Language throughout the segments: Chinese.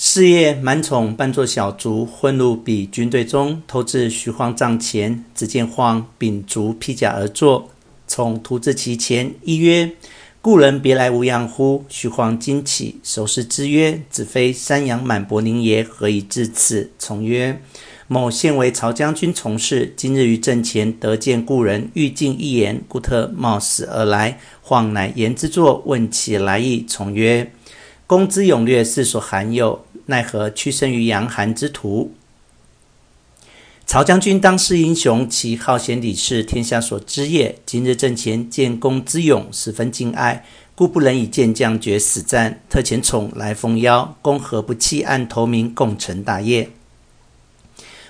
是夜，满宠扮作小卒，混入彼军队中，偷至徐晃帐前。只见晃秉烛披甲而坐，宠徒至其前，一曰：“故人别来无恙乎？”徐晃惊起，手势之曰：“子非山阳满伯宁耶？何以至此？”宠曰：“某现为曹将军从事，今日于阵前得见故人，欲尽一言，故特冒死而来。”晃乃言之作，问其来意。宠曰：“公之勇略，世所罕有。”奈何屈身于阳寒之徒？曹将军当世英雄，其好贤礼士，天下所知也。今日阵前见公之勇，十分敬爱，故不忍以健将决死战，特遣宠来奉邀。公何不弃暗投明，共成大业？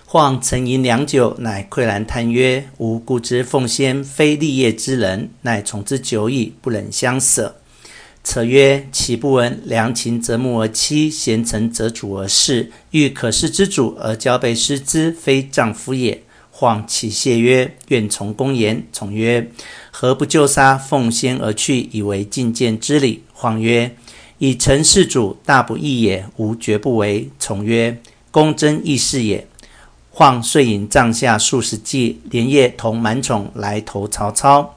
晃沉吟良久，乃喟然叹曰：“吾固知奉先非立业之人，乃从之久矣，不忍相舍。”策曰：“岂不闻良禽择木而栖，贤臣择主而事。欲可事之主而交臂失之，非丈夫也。”晃起谢曰：“愿从公言。”宠曰：“何不就杀奉先而去，以为觐见之礼？”晃曰：“以臣事主，大不义也，吾绝不为。”宠曰：“公真义士也。”晃遂引帐下数十骑，连夜同满宠来投曹操。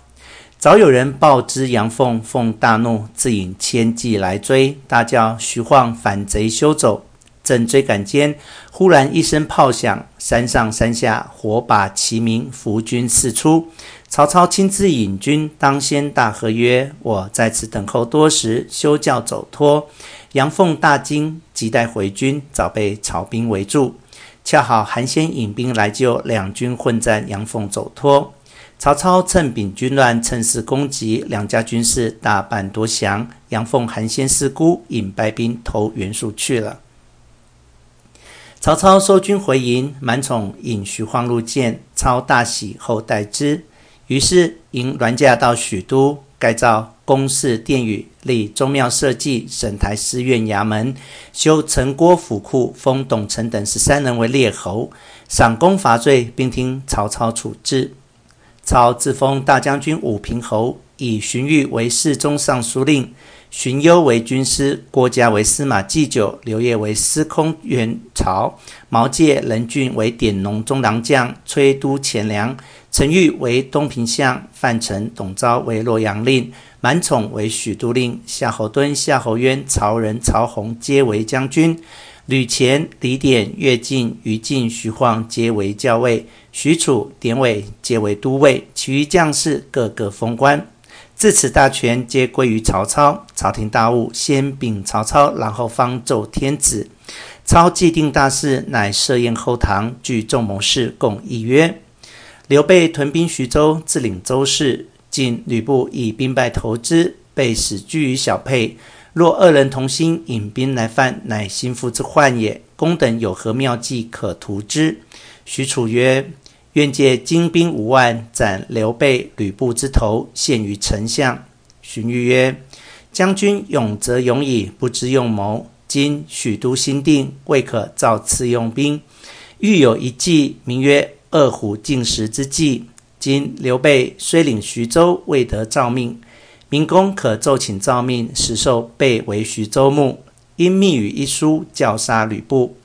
早有人报知杨凤，凤大怒，自引千骑来追，大叫徐晃反贼休走！正追赶间，忽然一声炮响，山上山下火把齐鸣，伏军四出。曹操亲自引军，当先大喝曰：“我在此等候多时，休教走脱！”杨凤大惊，急待回军，早被曹兵围住。恰好韩先引兵来救，两军混战，杨凤走脱。曹操趁丙军乱，趁势攻击，两家军士大半夺降。杨凤、韩先四孤，引败兵投袁术去了。曹操收军回营，满宠引徐晃入见，操大喜，后待之。于是迎銮驾到许都，盖造宫室殿宇，立宗庙社稷，审台司院衙门，修城郭府库，封董承等十三人为列侯，赏功罚罪，并听曹操处置。曹自封大将军武平侯，以荀彧为侍中尚书令，荀攸为军师，郭嘉为司马祭酒，刘烨为司空元朝，毛玠、任峻为典农中郎将，崔都前粮，陈玉为东平相，范成、董昭为洛阳令，满宠为许都令，夏侯惇、夏侯渊、曹仁、曹洪皆为将军。吕虔、李典、乐进、于禁、徐晃皆为校尉，许褚、典韦皆为都尉，其余将士个个封官。自此大权皆归于曹操。朝廷大务先禀曹操，然后方奏天子。操既定大事，乃设宴后堂，聚众谋士，共议曰：刘备屯兵徐州，自领州事。今吕布以兵败投之，被使居于小沛。若二人同心，引兵来犯，乃心腹之患也。公等有何妙计可图之？许褚曰：“愿借精兵五万，斩刘备、吕布之头，献于丞相。”荀彧曰：“将军勇则勇矣，不知用谋。今许都兴定，未可造次用兵。欲有一计，名曰‘二虎进食’之计。今刘备虽领徐州，未得诏命。”明公可奏请诏命，实授备为徐州牧，因密语一书，教杀吕布。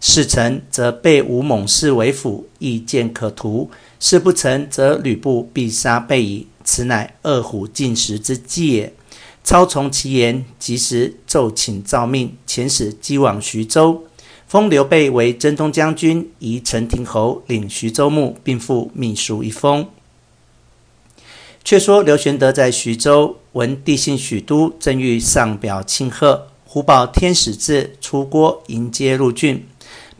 事成，则备无猛士为辅，亦见可图；事不成，则吕布必杀备矣。此乃二虎进食之计也。操从其言，即时奏请诏命，遣使击往徐州，封刘备为征东将军，移陈亭侯，领徐州牧，并附秘书一封。却说刘玄德在徐州，闻帝幸许都，正欲上表庆贺，忽报天使至，出郭迎接入郡，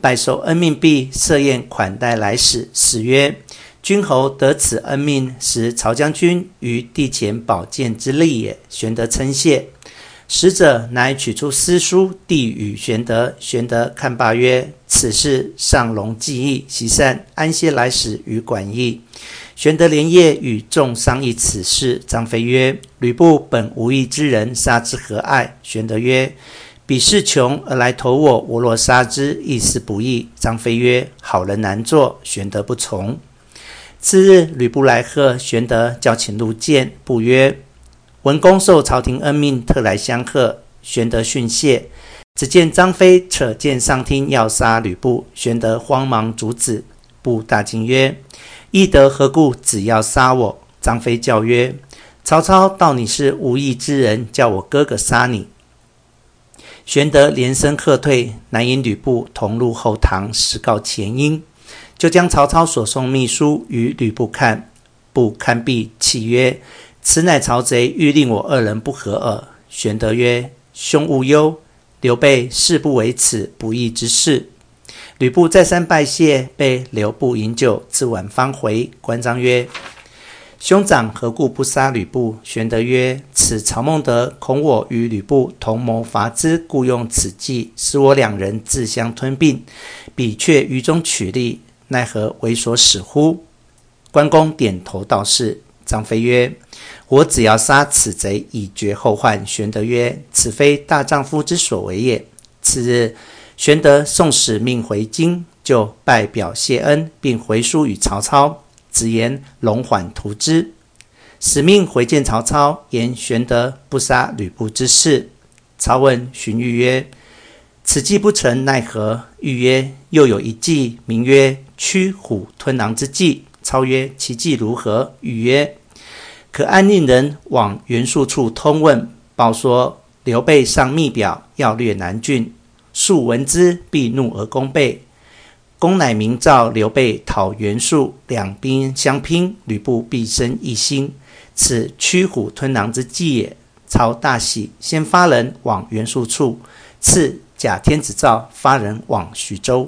拜受恩命毕，设宴款待来使。使曰：“君侯得此恩命，实曹将军于帝前保荐之力也。”玄德称谢。使者乃取出诗书，递与玄德。玄德看罢曰：“此事尚容计议，喜善安歇来使与管议。”玄德连夜与众商议此事。张飞曰：“吕布本无义之人，杀之何碍？”玄德曰：“彼势穷而来投我，我若杀之，亦是不义。”张飞曰：“好人难做。”玄德不从。次日，吕布来贺，玄德叫请入见。布曰：“文公受朝廷恩命，特来相贺。”玄德逊谢。只见张飞扯剑上厅要杀吕布，玄德慌忙阻止。布大惊曰：“翼德何故只要杀我？”张飞叫曰：“曹操道你是无义之人，叫我哥哥杀你。”玄德连声喝退，乃引吕布同入后堂，实告前因，就将曹操所送密书与吕布看。布看毕，泣曰：“此乃曹贼欲令我二人不和耳。”玄德曰：“兄勿忧。”刘备誓不为此不义之事。吕布再三拜谢，被留步饮酒，至晚方回。关张曰：“兄长何故不杀吕布？”玄德曰：“此曹孟德恐我与吕布同谋伐之，故用此计，使我两人自相吞并。彼却于中取利，奈何为所使乎？”关公点头道是。张飞曰：“我只要杀此贼，以绝后患。”玄德曰：“此非大丈夫之所为也。”次日，玄德送使命回京，就拜表谢恩，并回书与曹操，直言龙缓图之。使命回见曹操，言玄德不杀吕布之事。操问荀彧曰：“此计不成，奈何？”彧曰：“又有一计，名曰驱虎吞狼之计。”操曰：“其计如何？”彧曰：“可暗令人往袁术处通问，报说刘备上密表，要掠南郡。庶闻之，必怒而攻备。公乃明诏刘备讨袁术，两兵相拼，吕布必生异心。此驱虎吞狼之计也。”操大喜，先发人往袁术处，赐假天子诏，发人往徐州。